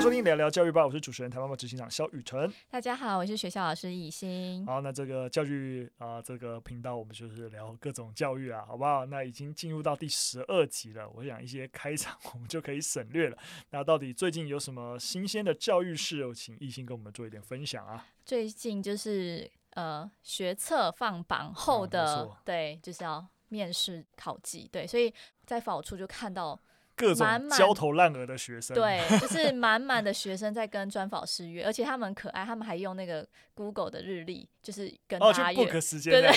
迎收听聊聊教育吧，我是主持人台湾吧执行长肖雨辰。大家好，我是学校老师以欣。好，那这个教育啊、呃，这个频道我们就是聊各种教育啊，好不好？那已经进入到第十二集了，我想一些开场 我们就可以省略了。那到底最近有什么新鲜的教育事？有请以欣跟我们做一点分享啊。最近就是呃学测放榜后的、啊、对，就是要面试考级，对，所以在法务处就看到。各种焦头烂额的学生，对，就是满满的学生在跟专访师约，而且他们很可爱，他们还用那个 Google 的日历，就是跟他约、哦、时间，对对，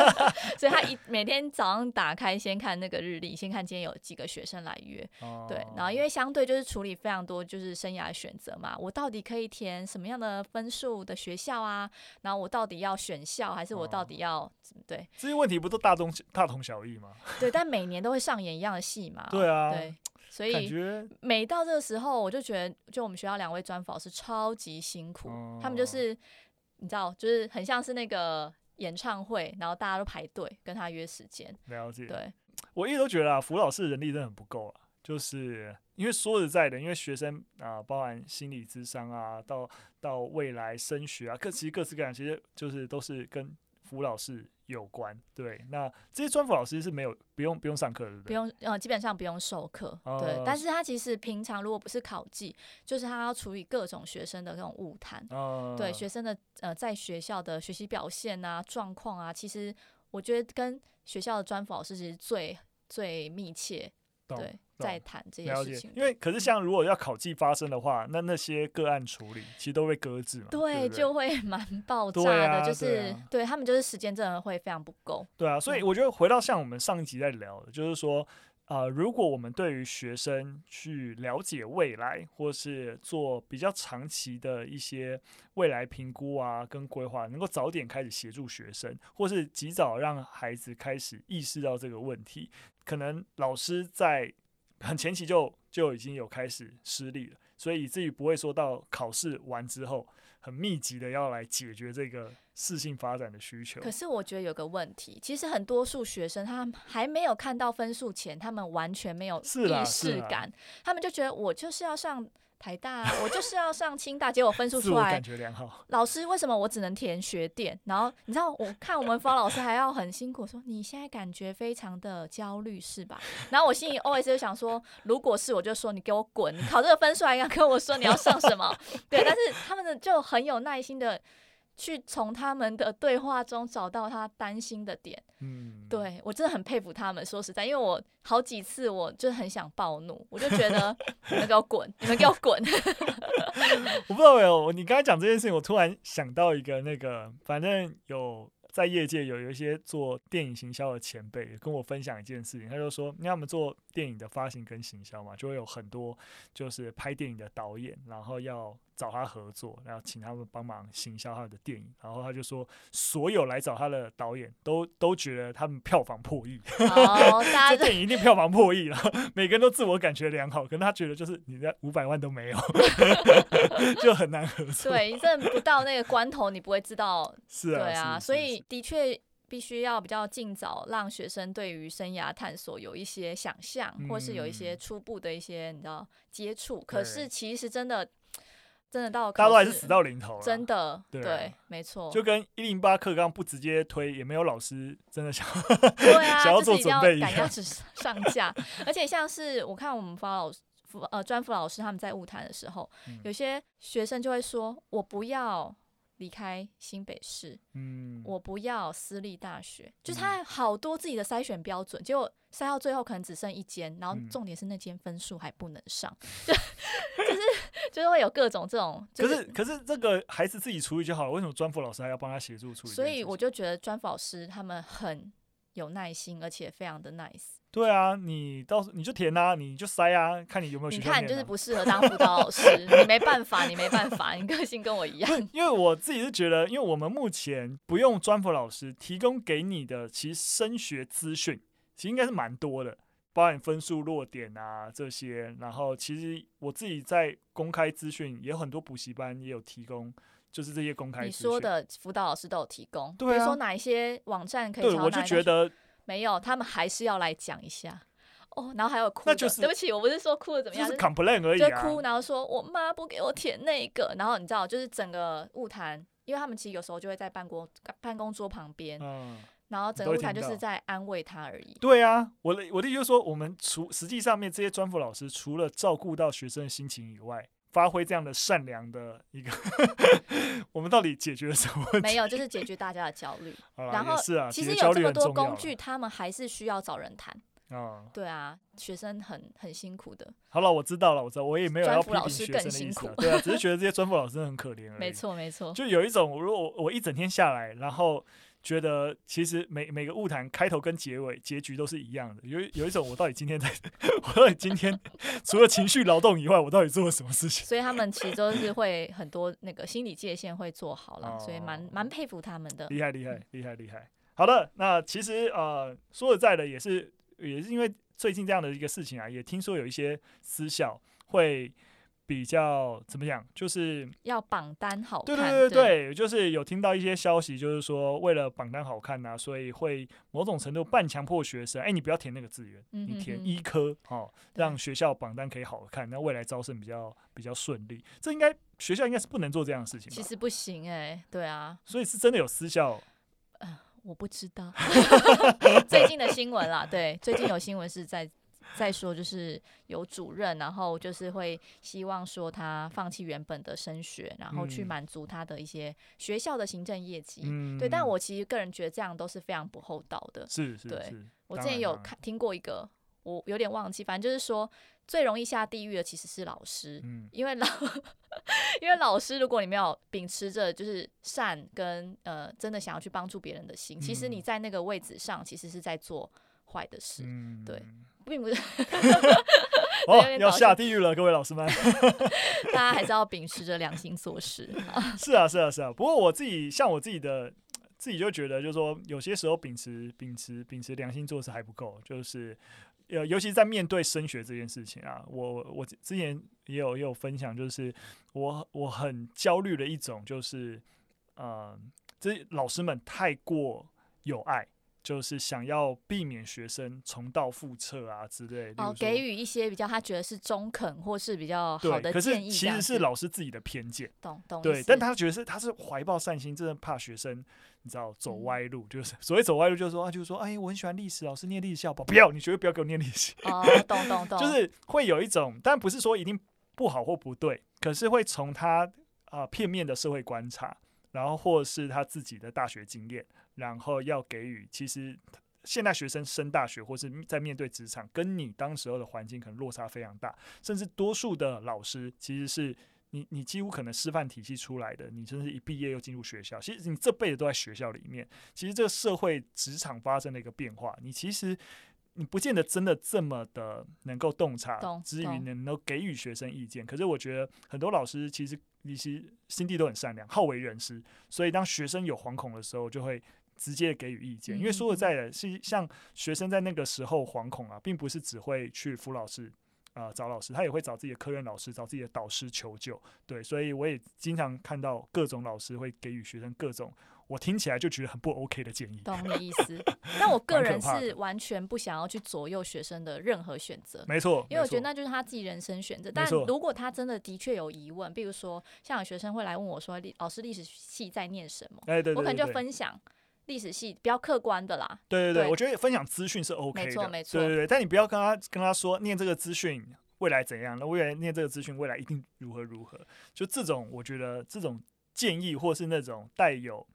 所以他一每天早上打开，先看那个日历，先看今天有几个学生来约，哦、对，然后因为相对就是处理非常多就是生涯选择嘛，我到底可以填什么样的分数的学校啊？然后我到底要选校还是我到底要、哦、对？这些问题不都大同大同小异吗？对，但每年都会上演一样的戏嘛。对啊，对。所以每到这个时候，我就觉得，就我们学校两位专访老师超级辛苦，哦、他们就是你知道，就是很像是那个演唱会，然后大家都排队跟他约时间。了解。对，我一直都觉得啊，辅导室人力真的很不够啊，就是因为说实在的，因为学生啊，包含心理智商啊，到到未来升学啊，各其实各式各样，其实就是都是跟辅导室。有关对，那这些专辅老师是没有不用不用上课的，不用呃，基本上不用授课，呃、对。但是他其实平常如果不是考绩，就是他要处理各种学生的这种误谈，呃、对学生的呃在学校的学习表现啊状况啊，其实我觉得跟学校的专辅老师其实最最密切，懂对。在谈这些事情，因为可是像如果要考绩发生的话，那那些个案处理其实都会搁置嘛，对，就会蛮爆炸的，啊、就是对，他们就是时间真的会非常不够。对啊，所以我觉得回到像我们上一集在聊的，就是说啊、呃，如果我们对于学生去了解未来，或是做比较长期的一些未来评估啊跟规划，能够早点开始协助学生，或是及早让孩子开始意识到这个问题，可能老师在。很前期就就已经有开始失利了，所以以至于不会说到考试完之后很密集的要来解决这个适性发展的需求。可是我觉得有个问题，其实很多数学生他还没有看到分数前，他们完全没有意识感，他们就觉得我就是要上。台大、啊，我就是要上清大，结果分数出来，感觉良好。老师，为什么我只能填学电？然后你知道，我看我们方老师还要很辛苦，说你现在感觉非常的焦虑是吧？然后我心里 always 就想说，如果是我就说你给我滚，你考这个分数还要跟我说你要上什么？对，但是他们的就很有耐心的。去从他们的对话中找到他担心的点，嗯，对，我真的很佩服他们。说实在，因为我好几次我就很想暴怒，我就觉得你们给我滚，你们给我滚。我不知道有，你刚才讲这件事情，我突然想到一个那个，反正有。在业界有有一些做电影行销的前辈跟我分享一件事情，他就说，因为他们做电影的发行跟行销嘛，就会有很多就是拍电影的导演，然后要找他合作，然后请他们帮忙行销他的电影。然后他就说，所有来找他的导演都都觉得他们票房破亿，哦、这电影一定票房破亿了。每个人都自我感觉良好，可能他觉得就是你在五百万都没有，就很难合作。对，你真的不到那个关头，你不会知道。是啊，对啊，所以。的确，必须要比较尽早让学生对于生涯探索有一些想象，嗯、或是有一些初步的一些你知道接触。可是其实真的，真的到大家都还是死到临头了，真的对，对，没错。就跟一零八课纲不直接推，也没有老师真的想对啊，想要做准备，赶鸭子上架。而且像是我看我们辅老师呃专辅老师他们在物谈的时候，嗯、有些学生就会说：“我不要。”离开新北市，嗯，我不要私立大学，嗯、就是他好多自己的筛选标准，结果筛到最后可能只剩一间，然后重点是那间分数还不能上，嗯、就就是就是会有各种这种。就是、可是可是这个孩子自己处理就好了，为什么专辅老师还要帮他协助处理？所以我就觉得专辅老师他们很有耐心，而且非常的 nice。对啊，你到时你就填啊，你就塞啊，看你有没有、啊。你看，你就是不适合当辅导老师，你没办法，你没办法，你个性跟我一样。因为我自己是觉得，因为我们目前不用专辅老师提供给你的，其实升学资讯其实应该是蛮多的，包含分数落点啊这些。然后其实我自己在公开资讯也有很多补习班也有提供，就是这些公开。你说的辅导老师都有提供，对啊、比如说哪一些网站可以？对，我就觉得。没有，他们还是要来讲一下哦，然后还有哭，那就是对不起，我不是说哭的怎么样，就是 complain 而已、啊、就哭，然后说我妈不给我舔那个，然后你知道，就是整个物谈，因为他们其实有时候就会在办公办公桌旁边，嗯，然后整个物谈就是在安慰他而已。对啊，我的我的意思就是说，我们除实际上面这些专辅老师，除了照顾到学生的心情以外。发挥这样的善良的一个，我们到底解决了什么问题？没有，就是解决大家的焦虑。然后是啊，其实有这么多工具，他们还是需要找人谈。啊，对啊，学生很很辛苦的。好了，我知道了，我知道，我也没有要批评学生辛苦。对啊，只是觉得这些 专辅老师很可怜而已。没错，没错。就有一种，如果我一整天下来，然后。觉得其实每每个物谈开头跟结尾结局都是一样的，有有一种我到底今天在，我到底今天除了情绪劳动以外，我到底做了什么事情？所以他们其实都是会很多那个心理界限会做好了，所以蛮蛮佩服他们的。厉害厉害厉害厉害！好的，那其实呃说实在的，也是也是因为最近这样的一个事情啊，也听说有一些私校会。比较怎么讲，就是要榜单好看。对对对对，对就是有听到一些消息，就是说为了榜单好看呐、啊，所以会某种程度半强迫学生，哎，你不要填那个志愿，嗯、哼哼你填医科，哦，让学校榜单可以好看，那未来招生比较比较顺利。这应该学校应该是不能做这样的事情。其实不行哎、欸，对啊。所以是真的有私校？呃，我不知道。最近的新闻啦，对，最近有新闻是在。再说就是有主任，然后就是会希望说他放弃原本的升学，然后去满足他的一些学校的行政业绩。嗯、对，但我其实个人觉得这样都是非常不厚道的。是是，对是我之前有看听过一个，我有点忘记，反正就是说最容易下地狱的其实是老师，嗯、因为老 因为老师如果你没有秉持着就是善跟呃真的想要去帮助别人的心，其实你在那个位置上其实是在做坏的事，嗯、对。并不是哦，要下地狱了，各位老师们。大家还是要秉持着良心做事。是啊，是啊，是啊。不过我自己像我自己的自己就觉得，就是说有些时候秉持秉持秉持良心做事还不够。就是呃，尤其在面对升学这件事情啊，我我之前也有也有分享，就是我我很焦虑的一种，就是呃，这老师们太过有爱。就是想要避免学生重蹈覆辙啊之类的，哦，给予一些比较他觉得是中肯或是比较好的建议。可是其实是老师自己的偏见，懂懂？对，但他觉得是他是怀抱善心，真的怕学生你知道走歪路，嗯、就是 所谓走歪路，就是说啊，就是说，哎，我很喜欢历史，老师念历史校宝，不要，你绝对不要给我念历史。哦，懂懂懂，就是会有一种，但不是说一定不好或不对，可是会从他啊、呃、片面的社会观察，然后或是他自己的大学经验。然后要给予，其实现代学生升大学或是在面对职场，跟你当时候的环境可能落差非常大，甚至多数的老师其实是你，你几乎可能师范体系出来的，你甚至一毕业又进入学校，其实你这辈子都在学校里面。其实这个社会职场发生了一个变化，你其实你不见得真的这么的能够洞察，至于能够给予学生意见。可是我觉得很多老师其实其实心地都很善良，好为人师，所以当学生有惶恐的时候，就会。直接给予意见，因为说实在的，是像学生在那个时候惶恐啊，并不是只会去辅老师啊、呃、找老师，他也会找自己的科任老师、找自己的导师求救。对，所以我也经常看到各种老师会给予学生各种我听起来就觉得很不 OK 的建议。懂你意思？但我个人是完全不想要去左右学生的任何选择。没错，因为我觉得那就是他自己人生选择。但如果他真的的确有疑问，比如说像有学生会来问我说：“老师，历史系在念什么？”哎，对，我可能就分享。历史系比较客观的啦，对对对，对。我觉得分享资讯是 OK 的，没错没错，对对对，但你不要跟他跟他说念这个资讯未来怎样，那未来念这个资讯未来一定如何如何，就这种我觉得这种建议或是那种带有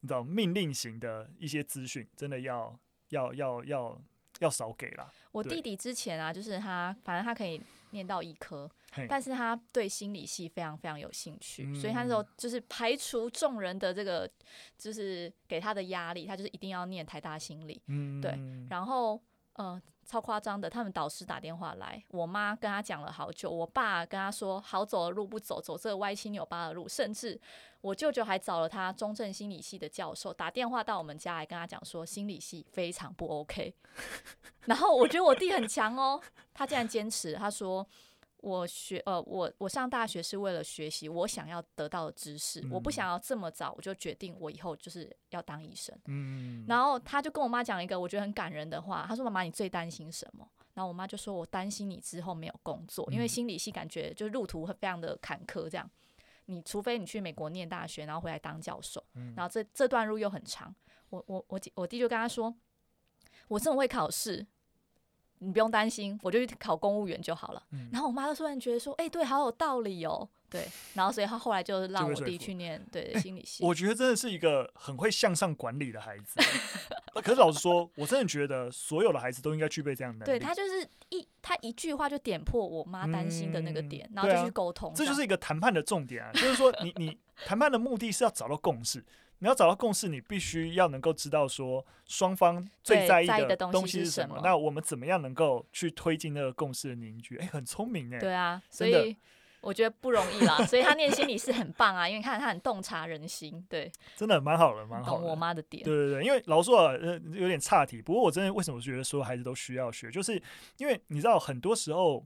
你知道命令型的一些资讯，真的要要要要要少给啦。我弟弟之前啊，就是他反正他可以念到医科。但是他对心理系非常非常有兴趣，嗯、所以他那时候就是排除众人的这个，就是给他的压力，他就是一定要念台大心理。嗯，对。然后嗯，超夸张的，他们导师打电话来，我妈跟他讲了好久，我爸跟他说好走的路不走，走这个歪七扭八的路，甚至我舅舅还找了他中正心理系的教授打电话到我们家来跟他讲说心理系非常不 OK。然后我觉得我弟很强哦，他竟然坚持，他说。我学呃，我我上大学是为了学习我想要得到的知识，嗯、我不想要这么早我就决定我以后就是要当医生。嗯，然后他就跟我妈讲一个我觉得很感人的话，他说：“妈妈，你最担心什么？”然后我妈就说：“我担心你之后没有工作，因为心理系感觉就是路途会非常的坎坷，这样。你除非你去美国念大学，然后回来当教授，然后这这段路又很长。我我我我弟就跟他说：我这么会考试。”你不用担心，我就去考公务员就好了。嗯、然后我妈就突然觉得说：“哎、欸，对，好有道理哦。”对，然后所以她后来就让我弟去念对心理系。我觉得真的是一个很会向上管理的孩子。可是老实说，我真的觉得所有的孩子都应该具备这样的能力。对，他就是一他一句话就点破我妈担心的那个点，嗯、然后就去沟通、啊。这就是一个谈判的重点啊，就是说你你谈判的目的是要找到共识。你要找到共识，你必须要能够知道说双方最在意的东西是什么。那我们怎么样能够去推进那个共识的凝聚？哎、欸，很聪明哎。对啊，所以我觉得不容易啦。所以他念心理是很棒啊，因为看他很洞察人心。对，真的蛮好的，蛮好的。懂我妈的点。对对对，因为老实说呃有点岔题，不过我真的为什么觉得所有孩子都需要学，就是因为你知道很多时候。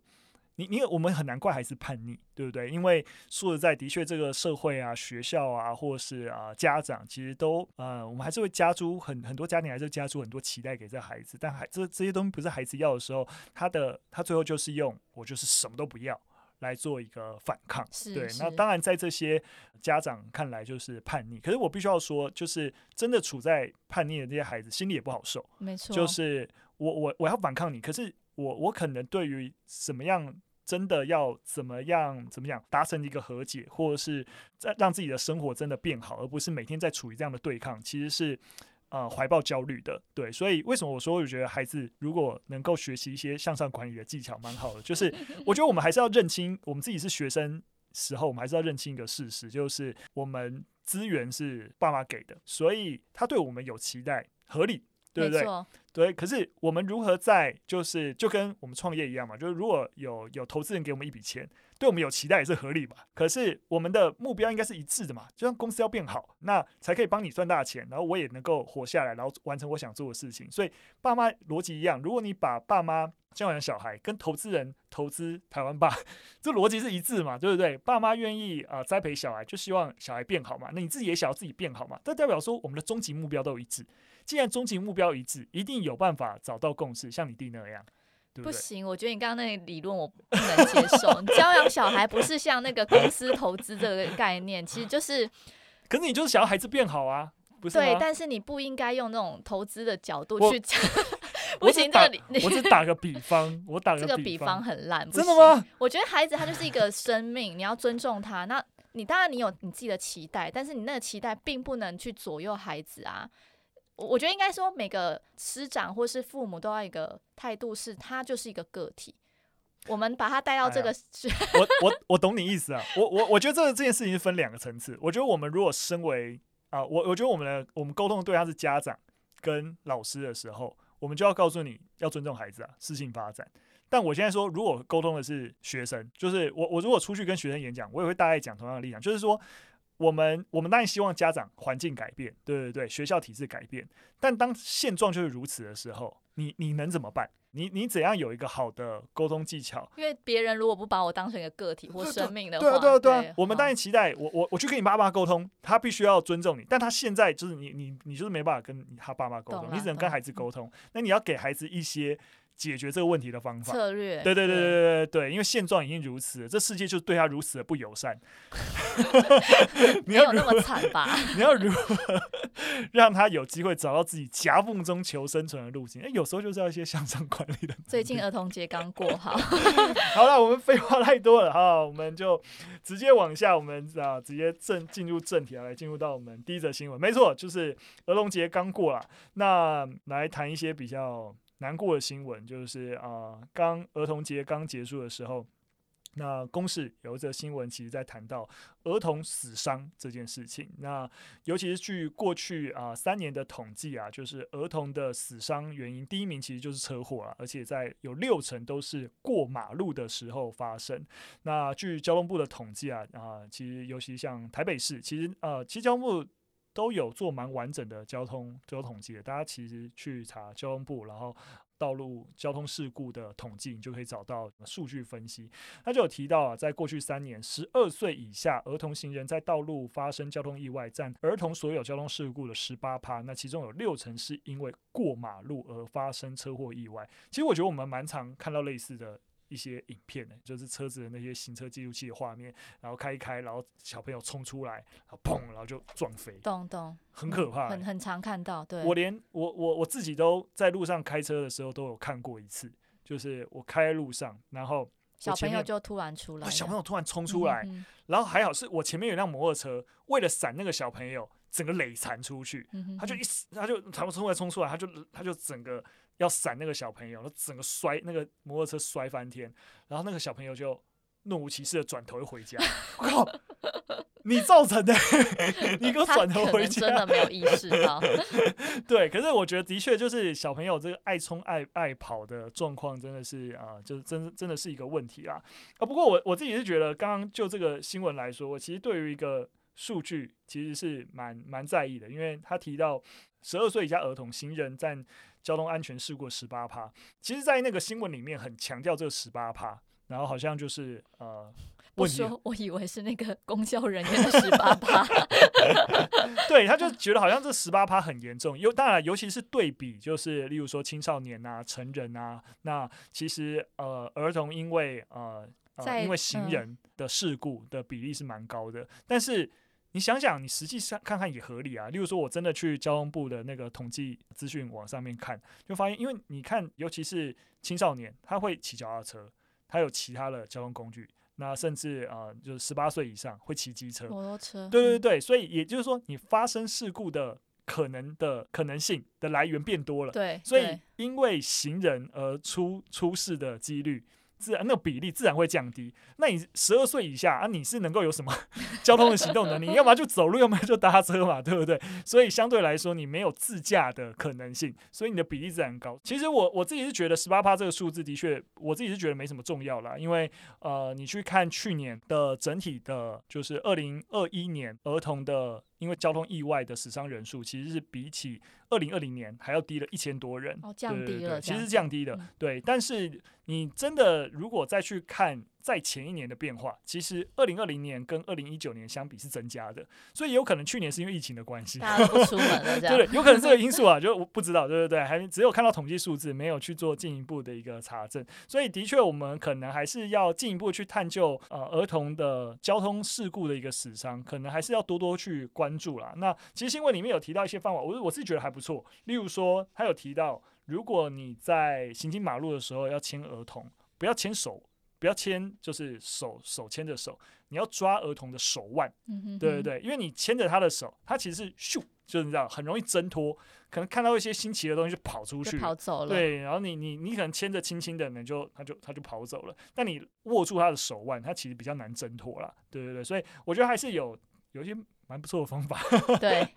你你我们很难怪孩子叛逆，对不对？因为说实在，的确这个社会啊、学校啊，或是啊家长，其实都呃，我们还是会加诸很很多家庭还是加诸很多期待给这孩子，但孩这这些东西不是孩子要的时候，他的他最后就是用我就是什么都不要来做一个反抗，对。那当然在这些家长看来就是叛逆，可是我必须要说，就是真的处在叛逆的这些孩子心里也不好受，没错，就是我我我要反抗你，可是。我我可能对于怎么样真的要怎么样怎么样达成一个和解，或者是在让自己的生活真的变好，而不是每天在处于这样的对抗，其实是呃怀抱焦虑的。对，所以为什么我说我觉得孩子如果能够学习一些向上管理的技巧，蛮好的。就是 我觉得我们还是要认清，我们自己是学生时候，我们还是要认清一个事实，就是我们资源是爸妈给的，所以他对我们有期待，合理。对不对？对，可是我们如何在就是就跟我们创业一样嘛，就是如果有有投资人给我们一笔钱，对我们有期待也是合理嘛？可是我们的目标应该是一致的嘛，就像公司要变好，那才可以帮你赚大钱，然后我也能够活下来，然后完成我想做的事情。所以爸妈逻辑一样，如果你把爸妈教养小孩跟投资人投资台湾吧，这逻辑是一致嘛，对不对？爸妈愿意啊、栽培小孩，就希望小孩变好嘛，那你自己也想要自己变好嘛，这代表说我们的终极目标都一致。既然终极目标一致，一定有办法找到共识，像你弟那样，对不对？不行，我觉得你刚刚那个理论我不能接受。你教养小孩不是像那个公司投资这个概念，其实就是，可是你就是想要孩子变好啊，不是？对，但是你不应该用那种投资的角度去讲。不行，这个我只打个比方，我打个比方，这个比方很烂，真的吗？我觉得孩子他就是一个生命，你要尊重他。那你当然你有你自己的期待，但是你那个期待并不能去左右孩子啊。我觉得应该说，每个师长或是父母都要一个态度，是他就是一个个体。我们把他带到这个，我我我懂你意思啊。我我我觉得这个这件事情是分两个层次。我觉得我们如果身为啊，我我觉得我们的我们沟通的对象是家长跟老师的时候，我们就要告诉你要尊重孩子啊，适性发展。但我现在说，如果沟通的是学生，就是我我如果出去跟学生演讲，我也会大概讲同样的立场，就是说。我们我们当然希望家长环境改变，对对对，学校体制改变。但当现状就是如此的时候，你你能怎么办？你你怎样有一个好的沟通技巧？因为别人如果不把我当成一个个体或生命的话，对啊对啊对啊，对我们当然期待我我我去跟你爸妈沟通，他必须要尊重你。但他现在就是你你你就是没办法跟他爸妈沟通，你只能跟孩子沟通。那你要给孩子一些。解决这个问题的方法，策略，对对对对对对，因为现状已经如此了，这世界就对他如此的不友善。你要那么惨吧？你要如何让他有机会找到自己夹缝中求生存的路径？哎，有时候就是要一些向上管理的。最近儿童节刚过，好，好了，我们废话太多了，好，我们就直接往下，我们啊，直接正进入正题啊来进入到我们第一则新闻。没错，就是儿童节刚过了，那来谈一些比较。难过的新闻就是啊，刚儿童节刚结束的时候，那公视有一则新闻，其实在谈到儿童死伤这件事情。那尤其是据过去啊三年的统计啊，就是儿童的死伤原因，第一名其实就是车祸啊，而且在有六成都是过马路的时候发生。那据交通部的统计啊啊，其实尤其像台北市，其实呃，其实交通部。都有做蛮完整的交通交通统计的。大家其实去查交通部，然后道路交通事故的统计，你就可以找到数据分析。他就有提到啊，在过去三年，十二岁以下儿童行人在道路发生交通意外，占儿童所有交通事故的十八趴。那其中有六成是因为过马路而发生车祸意外。其实我觉得我们蛮常看到类似的。一些影片呢，就是车子的那些行车记录器的画面，然后开一开，然后小朋友冲出来，然后砰，然后就撞飞，咚咚，很可怕，很很常看到。对，我连我我我自己都在路上开车的时候都有看过一次，就是我开在路上，然后小朋友就突然出来，小朋友突然冲出来，然后还好是我前面有辆摩托车，为了闪那个小朋友，整个累残出去，他就一他就他冲出来冲出来，他就他就整个。要闪那个小朋友，他整个摔那个摩托车摔翻天，然后那个小朋友就若无其事的转头就回家。我靠，你造成的，你给我转头回家，真的没有意识到。对，可是我觉得的确就是小朋友这个爱冲爱爱跑的状况，真的是啊、呃，就是真真的是一个问题啦。啊，不过我我自己是觉得，刚刚就这个新闻来说，我其实对于一个数据其实是蛮蛮在意的，因为他提到十二岁以下儿童行人占。交通安全事故十八趴，其实，在那个新闻里面很强调这十八趴，然后好像就是呃，我说，我以为是那个公交人员的十八趴，对，他就觉得好像这十八趴很严重，尤当然，尤其是对比，就是例如说青少年啊、成人啊，那其实呃，儿童因为呃，呃因为行人的事故的比例是蛮高的，但是。你想想，你实际上看看也合理啊。例如说，我真的去交通部的那个统计资讯网上面看，就发现，因为你看，尤其是青少年，他会骑脚踏车，他有其他的交通工具，那甚至啊、呃，就是十八岁以上会骑机车、摩托车。对对对，所以也就是说，你发生事故的可能的可能性的来源变多了。对，所以因为行人而出出事的几率。自然，那个比例自然会降低。那你十二岁以下啊，你是能够有什么 交通的行动能力？你要么就走路，要么就搭车嘛，对不对？所以相对来说，你没有自驾的可能性，所以你的比例自然高。其实我我自己是觉得十八趴这个数字的确，我自己是觉得没什么重要啦。因为呃，你去看去年的整体的，就是二零二一年儿童的。因为交通意外的死伤人数其实是比起二零二零年还要低了一千多人，哦，降低了，其实是降低的，对。但是你真的如果再去看。在前一年的变化，其实二零二零年跟二零一九年相比是增加的，所以有可能去年是因为疫情的关系，大家不出门了，对，对，有可能这个因素啊，就不知道，对对对，还只有看到统计数字，没有去做进一步的一个查证，所以的确我们可能还是要进一步去探究呃儿童的交通事故的一个死伤，可能还是要多多去关注啦。那其实新闻里面有提到一些方法，我我是觉得还不错，例如说他有提到，如果你在行经马路的时候要牵儿童，不要牵手。不要牵，就是手手牵着手，你要抓儿童的手腕，嗯、哼哼对对对，因为你牵着他的手，他其实是咻，就是你知道，很容易挣脱，可能看到一些新奇的东西就跑出去，跑走了，对，然后你你你可能牵着轻轻的，你就他就他就跑走了，但你握住他的手腕，他其实比较难挣脱了，对对对，所以我觉得还是有有一些。蛮不错的方法，对。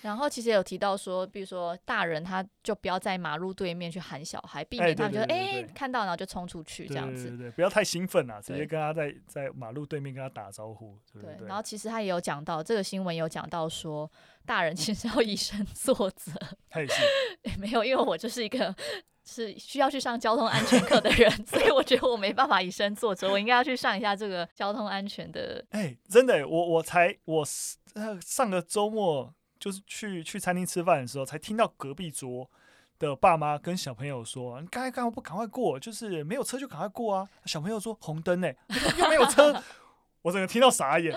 然后其实有提到说，比如说大人他就不要在马路对面去喊小孩，避免他们觉得哎看到然后就冲出去这样子，对对对，不要太兴奋了，直接跟他在在马路对面跟他打招呼。对，对，对，然后其实他也有讲到这个新闻有讲到说，大人其实要以身作则。他也是，没有，因为我就是一个。是需要去上交通安全课的人，所以我觉得我没办法以身作则，我应该要去上一下这个交通安全的。哎、欸，真的，我我才我上个周末就是去去餐厅吃饭的时候，才听到隔壁桌的爸妈跟小朋友说：“你刚才干嘛不赶快过？就是没有车就赶快过啊！”小朋友说：“红灯呢，又没有车。” 我整个听到傻眼，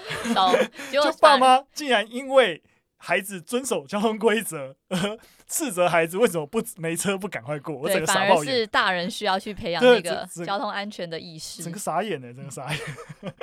就爸妈竟然因为。孩子遵守交通规则，呃，斥责孩子为什么不没车不赶快过？我整个傻爆眼。是大人需要去培养那个交通安全的意识。整个傻眼呢，整个傻眼。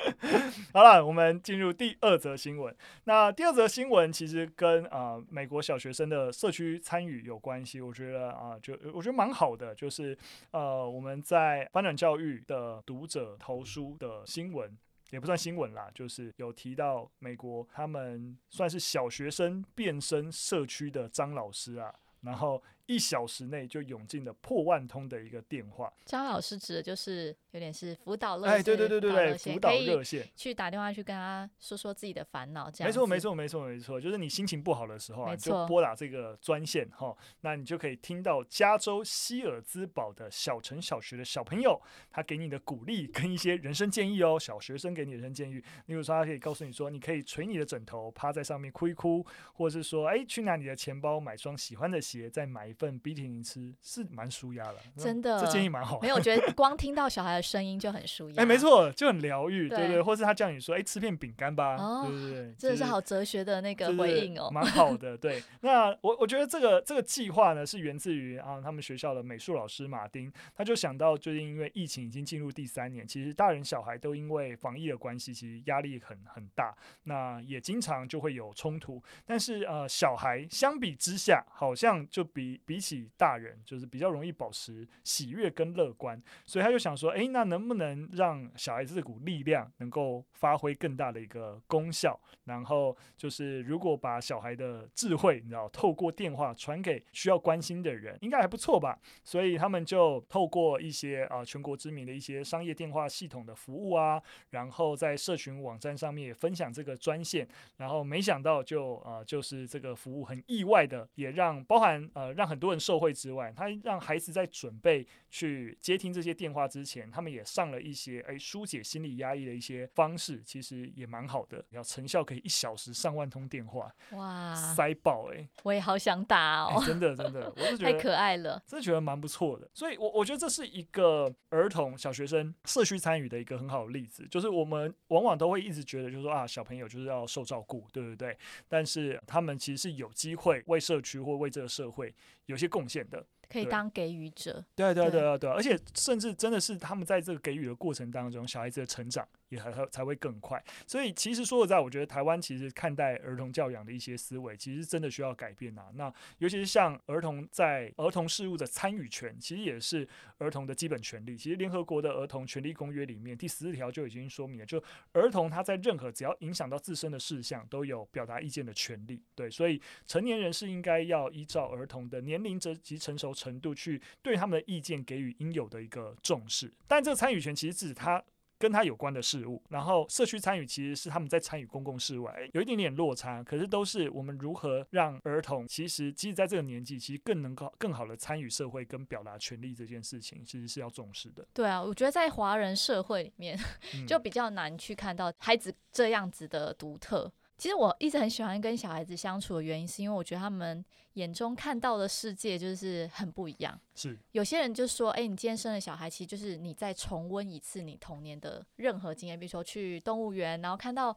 好了，我们进入第二则新闻。那第二则新闻其实跟啊、呃、美国小学生的社区参与有关系。我觉得啊、呃，就我觉得蛮好的，就是呃我们在翻转教育的读者投书的新闻。也不算新闻啦，就是有提到美国，他们算是小学生变身社区的张老师啊，然后一小时内就涌进了破万通的一个电话。张老师指的就是有点是辅导热线，哎，对对对对对，辅导热线，去打电话去跟他说说自己的烦恼，这样。没错没错没错没错，就是你心情不好的时候啊，就拨打这个专线哈，那你就可以听到加州希尔兹堡的小城小学的小朋友他给你的鼓励跟一些人生建议哦，小学生给你的人生建议，例如说他可以告诉你说，你可以捶你的枕头，趴在上面哭一哭，或者是说，哎，去拿你的钱包买双喜欢的鞋，再买一份冰淇淋吃，是蛮舒压的。真的，这建议蛮好。没有，我觉得光听到小孩的声音就很舒压。哎，没错，就很疗愈，对对，对，或是他叫你说，哎，吃片饼干吧，哦、对对对，真的是好哲学的那个回应哦，蛮好的。对，那我我觉得这个这个计划呢，是源自于啊，他们学校的美术老师马丁，他就想到，最近因为疫情已经进入第三年，其实大人小孩都因为防疫的关系，其实压力很很大，那也经常就会有冲突。但是呃，小孩相比之下，好像就比比起大人，就是比较容易保持喜悦跟乐观，所以他就想说，诶，那能不能让小孩子这股力量能够发挥更大的一个功效？然后就是如果把小孩的智慧，你知道，透过电话传给需要关心的人，应该还不错吧？所以他们就透过一些啊、全国知名的一些商业电话系统的服务啊，然后在社群网站上面也分享这个专线，然后没想到就呃就是这个服务很意外的，也让包含呃让很多人受惠之外，他让孩子在准备去接听这些电话之前，他们也上了一些诶疏解心理压抑的一些方式，其实也蛮好的，然后成效可以一小时上万通电话，哇，塞爆哎、欸！我也好想打哦，欸、真的真的，我是觉得太可爱了，真的觉得蛮不错的。所以我，我我觉得这是一个儿童小学生社区参与的一个很好的例子，就是我们往往都会一直觉得，就是说啊，小朋友就是要受照顾，对不对？但是他们其实是有机会为社区或为这个社会有些贡献的。可以当给予者，对对对。对对，而且甚至真的是他们在这个给予的过程当中，小孩子的成长也还才会更快。所以其实说实在，我觉得台湾其实看待儿童教养的一些思维，其实真的需要改变啊。那尤其是像儿童在儿童事务的参与权，其实也是儿童的基本权利。其实联合国的儿童权利公约里面第十四条就已经说明了，就儿童他在任何只要影响到自身的事项，都有表达意见的权利。对，所以成年人是应该要依照儿童的年龄及成熟程度去。对他们的意见给予应有的一个重视，但这个参与权其实指他跟他有关的事物，然后社区参与其实是他们在参与公共事务，有一点点落差，可是都是我们如何让儿童其实即使在这个年纪，其实更能够更好的参与社会跟表达权利这件事情，其实是要重视的。对啊，我觉得在华人社会里面 就比较难去看到孩子这样子的独特。其实我一直很喜欢跟小孩子相处的原因，是因为我觉得他们眼中看到的世界就是很不一样。是有些人就说：“哎，你今天生了小孩，其实就是你再重温一次你童年的任何经验，比如说去动物园，然后看到，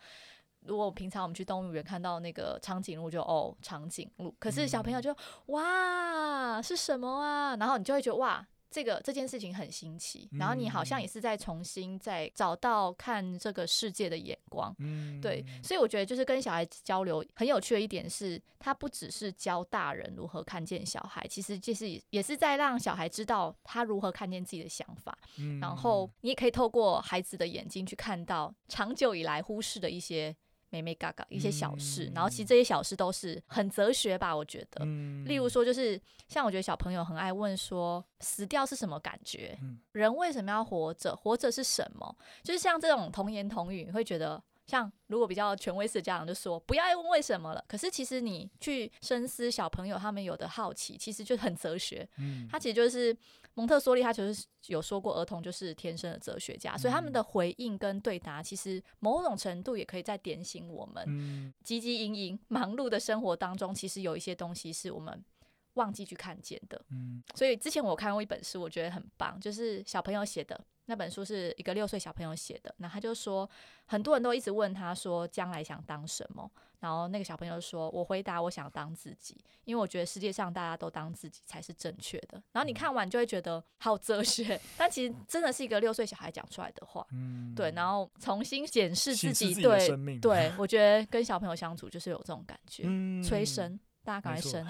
如果平常我们去动物园看到那个长颈鹿，就哦长颈鹿，可是小朋友就哇是什么啊？然后你就会觉得哇。”这个这件事情很新奇，然后你好像也是在重新再找到看这个世界的眼光，嗯，对，所以我觉得就是跟小孩子交流很有趣的一点是，他不只是教大人如何看见小孩，其实就是也是在让小孩知道他如何看见自己的想法，嗯，然后你也可以透过孩子的眼睛去看到长久以来忽视的一些。眉眉嘎嘎一些小事，然后其实这些小事都是很哲学吧，我觉得。例如说，就是像我觉得小朋友很爱问说，死掉是什么感觉？人为什么要活着？活着是什么？就是像这种童言童语，你会觉得。像如果比较权威式的家长就说不要再问为什么了，可是其实你去深思小朋友他们有的好奇，其实就很哲学。嗯，他其实就是蒙特梭利，他就是有说过儿童就是天生的哲学家，所以他们的回应跟对答，其实某种程度也可以在点醒我们。嗯，汲汲营营忙碌的生活当中，其实有一些东西是我们忘记去看见的。嗯，所以之前我看过一本书，我觉得很棒，就是小朋友写的。那本书是一个六岁小朋友写的，那他就说，很多人都一直问他说将来想当什么，然后那个小朋友说，我回答我想当自己，因为我觉得世界上大家都当自己才是正确的。然后你看完就会觉得好哲学，但其实真的是一个六岁小孩讲出来的话，嗯，对，然后重新检视自己，对，对，我觉得跟小朋友相处就是有这种感觉，催生。大家赶快生。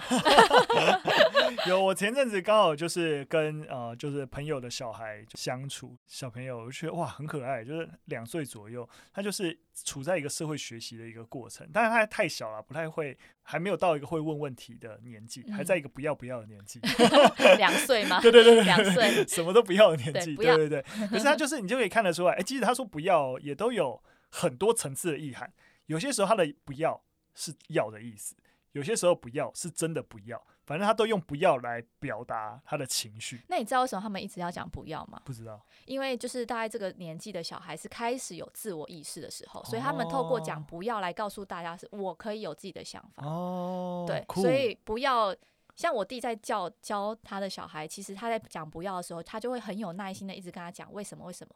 有，我前阵子刚好就是跟呃，就是朋友的小孩相处，小朋友我觉得哇很可爱，就是两岁左右，他就是处在一个社会学习的一个过程，但是他还太小了，不太会，还没有到一个会问问题的年纪，嗯、还在一个不要不要的年纪。两岁吗？对对对对，两岁，什么都不要的年纪，对对对对。可是他就是你就可以看得出来，哎，即使他说不要，也都有很多层次的意涵。有些时候他的不要是要的意思，有些时候不要是真的不要。反正他都用不要来表达他的情绪。那你知道为什么他们一直要讲不要吗？不知道。因为就是大概这个年纪的小孩是开始有自我意识的时候，所以他们透过讲不要来告诉大家是我可以有自己的想法。哦，对，所以不要像我弟在教教他的小孩，其实他在讲不要的时候，他就会很有耐心的一直跟他讲为什么为什么。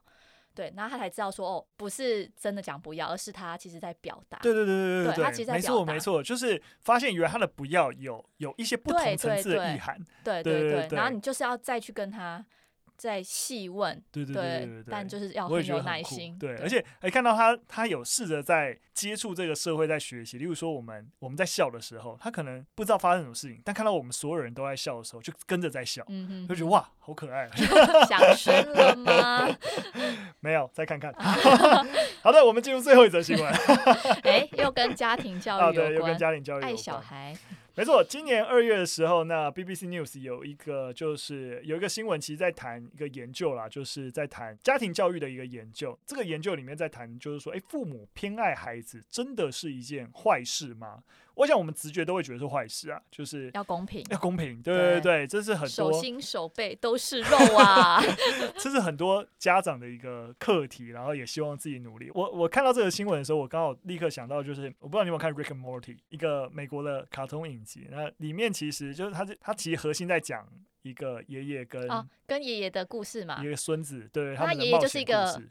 对，然后他才知道说哦，不是真的讲不要，而是他其实在表达。对对对对对，对他其实在表达没错没错，就是发现原来他的不要有有一些不同层次的意涵。对对对，然后你就是要再去跟他。在细问，对对对但就是要很有耐心，对，而且还看到他，他有试着在接触这个社会，在学习。例如说，我们我们在笑的时候，他可能不知道发生什么事情，但看到我们所有人都在笑的时候，就跟着在笑，嗯就觉得哇，好可爱。想生了吗？没有，再看看。好的，我们进入最后一则新闻。哎，又跟家庭教育有关，对，又跟家庭教育有关，爱小孩。没错，今年二月的时候，那 BBC News 有一个就是有一个新闻，其实在谈一个研究啦，就是在谈家庭教育的一个研究。这个研究里面在谈，就是说，诶，父母偏爱孩子，真的是一件坏事吗？我想我们直觉都会觉得是坏事啊，就是要公平，要公平，对对对，对，这是很多手心手背都是肉啊，这是很多家长的一个课题，然后也希望自己努力。我我看到这个新闻的时候，我刚好立刻想到，就是我不知道你有没有看《Rick and Morty》，一个美国的卡通影集，那里面其实就是他他其实核心在讲一个爷爷跟、哦、跟爷爷的故事嘛，一个孙子，对，他爷爷就是一个。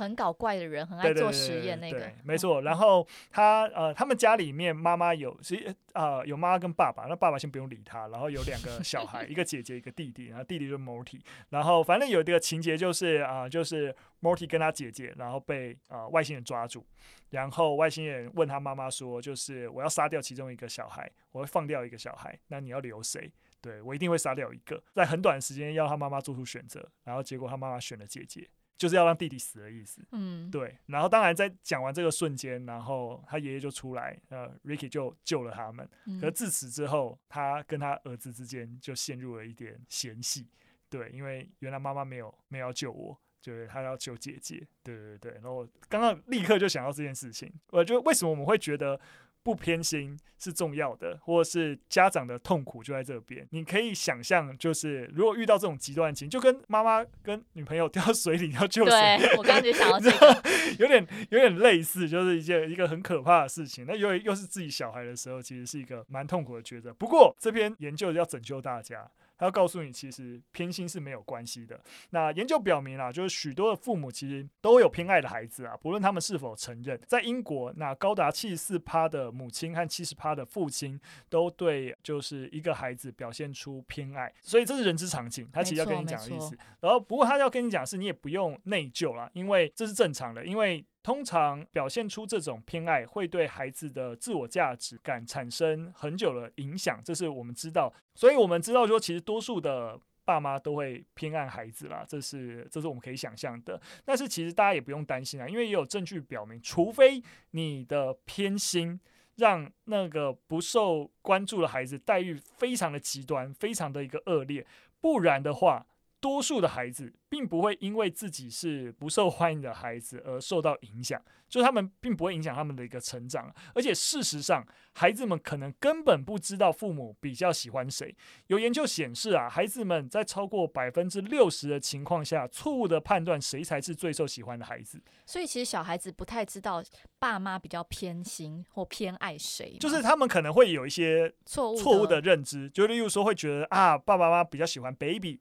很搞怪的人，很爱做实验那个，没错。然后他呃，他们家里面妈妈有，其实呃有妈妈跟爸爸，那爸爸先不用理他。然后有两个小孩，一个姐姐，一个弟弟。然后弟弟就是 Morty。然后反正有一个情节就是啊、呃，就是 Morty 跟他姐姐，然后被啊、呃、外星人抓住。然后外星人问他妈妈说，就是我要杀掉其中一个小孩，我会放掉一个小孩，那你要留谁？对，我一定会杀掉一个，在很短时间要他妈妈做出选择。然后结果他妈妈选了姐姐。就是要让弟弟死的意思，嗯，对。然后当然在讲完这个瞬间，然后他爷爷就出来，呃，Ricky 就救了他们。可是自此之后，他跟他儿子之间就陷入了一点嫌隙，对，因为原来妈妈没有没有要救我，就是他要救姐姐，对对对。然后刚刚立刻就想到这件事情，我觉得为什么我们会觉得？不偏心是重要的，或者是家长的痛苦就在这边。你可以想象，就是如果遇到这种极端情，就跟妈妈跟女朋友掉水里要救谁，对，我刚刚就想到这个，有点有点类似，就是一件一个很可怕的事情。那又又是自己小孩的时候，其实是一个蛮痛苦的抉择。不过这篇研究要拯救大家。他要告诉你，其实偏心是没有关系的。那研究表明啊，就是许多的父母其实都有偏爱的孩子啊，不论他们是否承认。在英国，那高达七十四趴的母亲和七十趴的父亲都对就是一个孩子表现出偏爱，所以这是人之常情。他其实要跟你讲的意思。然后，不过他要跟你讲是，你也不用内疚啦，因为这是正常的，因为。通常表现出这种偏爱，会对孩子的自我价值感产生很久的影响，这是我们知道。所以我们知道说，其实多数的爸妈都会偏爱孩子啦，这是这是我们可以想象的。但是其实大家也不用担心啊，因为也有证据表明，除非你的偏心让那个不受关注的孩子待遇非常的极端，非常的一个恶劣，不然的话。多数的孩子并不会因为自己是不受欢迎的孩子而受到影响，就他们并不会影响他们的一个成长。而且事实上，孩子们可能根本不知道父母比较喜欢谁。有研究显示啊，孩子们在超过百分之六十的情况下，错误的判断谁才是最受喜欢的孩子。所以其实小孩子不太知道爸妈比较偏心或偏爱谁，就是他们可能会有一些错误错误的认知，就例如说会觉得啊，爸爸妈妈比较喜欢 baby。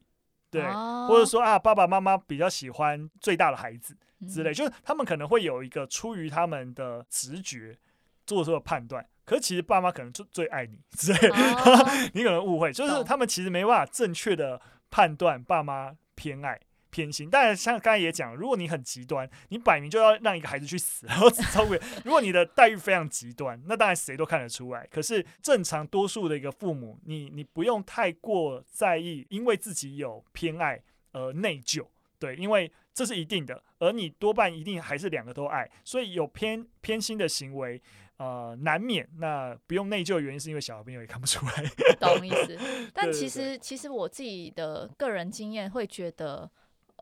对，或者说啊，爸爸妈妈比较喜欢最大的孩子之类，就是他们可能会有一个出于他们的直觉做出的判断，可是其实爸妈可能最最爱你之类哦，你可能误会，就是他们其实没办法正确的判断爸妈偏爱，偏心。当然，像刚才也讲，如果你很极端，你摆明就要让一个孩子去死，然后。如果你的待遇非常极端，那当然谁都看得出来。可是正常多数的一个父母，你你不用太过在意，因为自己有偏爱而内疚。对，因为这是一定的，而你多半一定还是两个都爱，所以有偏偏心的行为，呃，难免。那不用内疚的原因是因为小朋友也看不出来，懂意思。但其实，对对对，其实我自己的个人经验会觉得。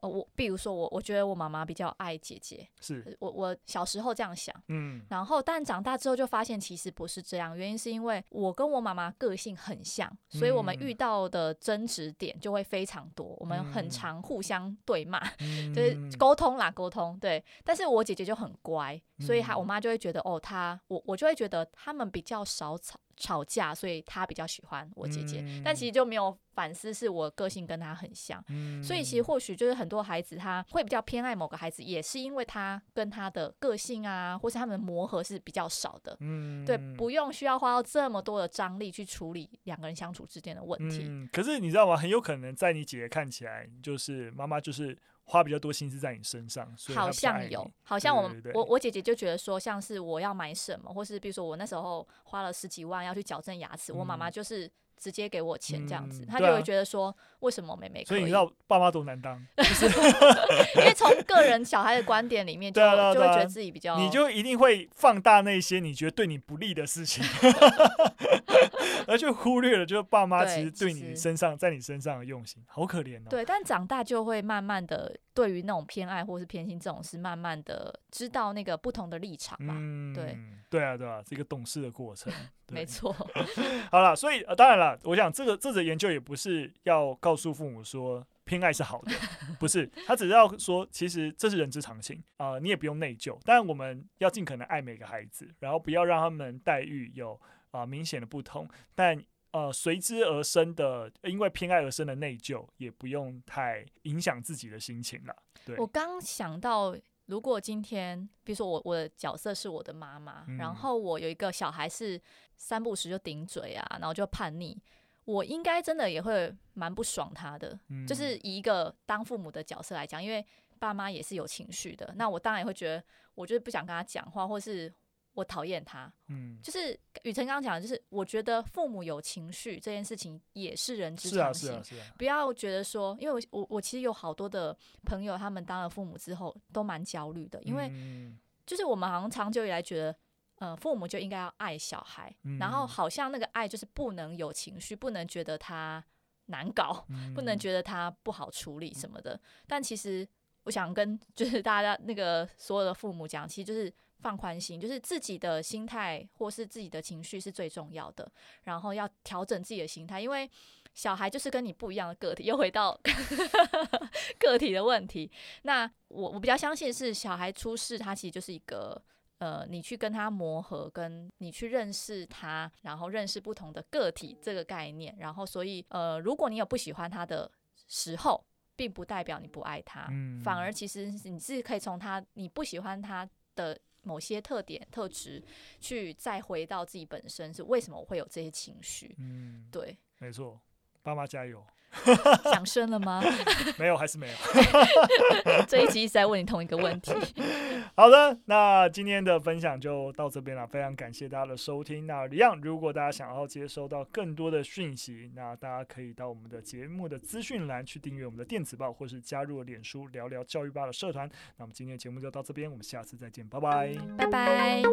呃，我比如说我，我觉得我妈妈比较爱姐姐，是。我我小时候这样想，嗯，然后但长大之后就发现其实不是这样，原因是因为我跟我妈妈个性很像，所以我们遇到的争执点就会非常多，我们很常互相对骂，嗯、就是。沟通啦，沟通对，但是我姐姐就很乖，所以她我妈就会觉得哦，她我我就会觉得他们比较少吵。吵架，所以他比较喜欢我姐姐，嗯、但其实就没有反思，是我个性跟他很像，嗯、所以其实或许就是很多孩子他会比较偏爱某个孩子，也是因为他跟他的个性啊，或是他们磨合是比较少的，嗯、对，不用需要花到这么多的张力去处理两个人相处之间的问题。嗯、可是你知道吗？很有可能在你姐姐看起来，就是妈妈就是。花比较多心思在你身上，好像有，好像我我我姐姐就觉得说，像是我要买什么，或是比如说我那时候花了十几万要去矫正牙齿，嗯、我妈妈就是直接给我钱这样子，嗯、她就会觉得说，为什么妹妹可以？所以你知道爸妈多难当，就是因为从个人小孩的观点里面就，就就会觉得自己比较，你就一定会放大那些你觉得对你不利的事情。而却忽略了，就是爸妈其实对你身上，在你身上的用心，好可怜哦。对，但长大就会慢慢的，对于那种偏爱或是偏心这种事，慢慢的知道那个不同的立场吧。嗯，对，对啊，对啊，是一个懂事的过程。没错。好了，所以呃，当然了，我想这个这则研究也不是要告诉父母说偏爱是好的，不是，他只是要说，其实这是人之常情啊，呃，你也不用内疚。但我们要尽可能爱每个孩子，然后不要让他们待遇有。啊，明显的不同，但呃，随之而生的，因为偏爱而生的内疚，也不用太影响自己的心情了。对，我刚想到，如果今天，比如说我我的角色是我的妈妈，嗯、然后我有一个小孩是三不时就顶嘴啊，然后就叛逆，我应该真的也会蛮不爽他的。嗯、就是以一个当父母的角色来讲，因为爸妈也是有情绪的，那我当然也会觉得，我就是不想跟他讲话，或是。我讨厌他，嗯，就是雨辰刚刚讲的，就是我觉得父母有情绪这件事情也是人之常情，是啊，是啊，是啊，不要觉得说，因为我我我其实有好多的朋友，他们当了父母之后都蛮焦虑的，因为就是我们好像长久以来觉得，呃，父母就应该要爱小孩，嗯，然后好像那个爱就是不能有情绪，不能觉得他难搞，嗯，不能觉得他不好处理什么的，但其实我想跟就是大家那个所有的父母讲，其实就是。放宽心，就是自己的心态或是自己的情绪是最重要的，然后要调整自己的心态，因为小孩就是跟你不一样的个体，又回到 个体的问题。那我我比较相信是小孩出事，他其实就是一个呃，你去跟他磨合，跟你去认识他，然后认识不同的个体这个概念。然后所以呃，如果你有不喜欢他的时候，并不代表你不爱他，嗯，反而其实你是可以从他你不喜欢他的。某些特点、特质，去再回到自己本身，是为什么我会有这些情绪？嗯，对，没错，爸妈加油。想生了吗？没有，还是没有。这一集一直在问你同一个问题。好的，那今天的分享就到这边了，非常感谢大家的收听。那一样，如果大家想要接收到更多的讯息，那大家可以到我们的节目的资讯栏去订阅我们的电子报，或是加入脸书聊聊教育吧的社团。那我们今天的节目就到这边，我们下次再见，拜拜，拜拜。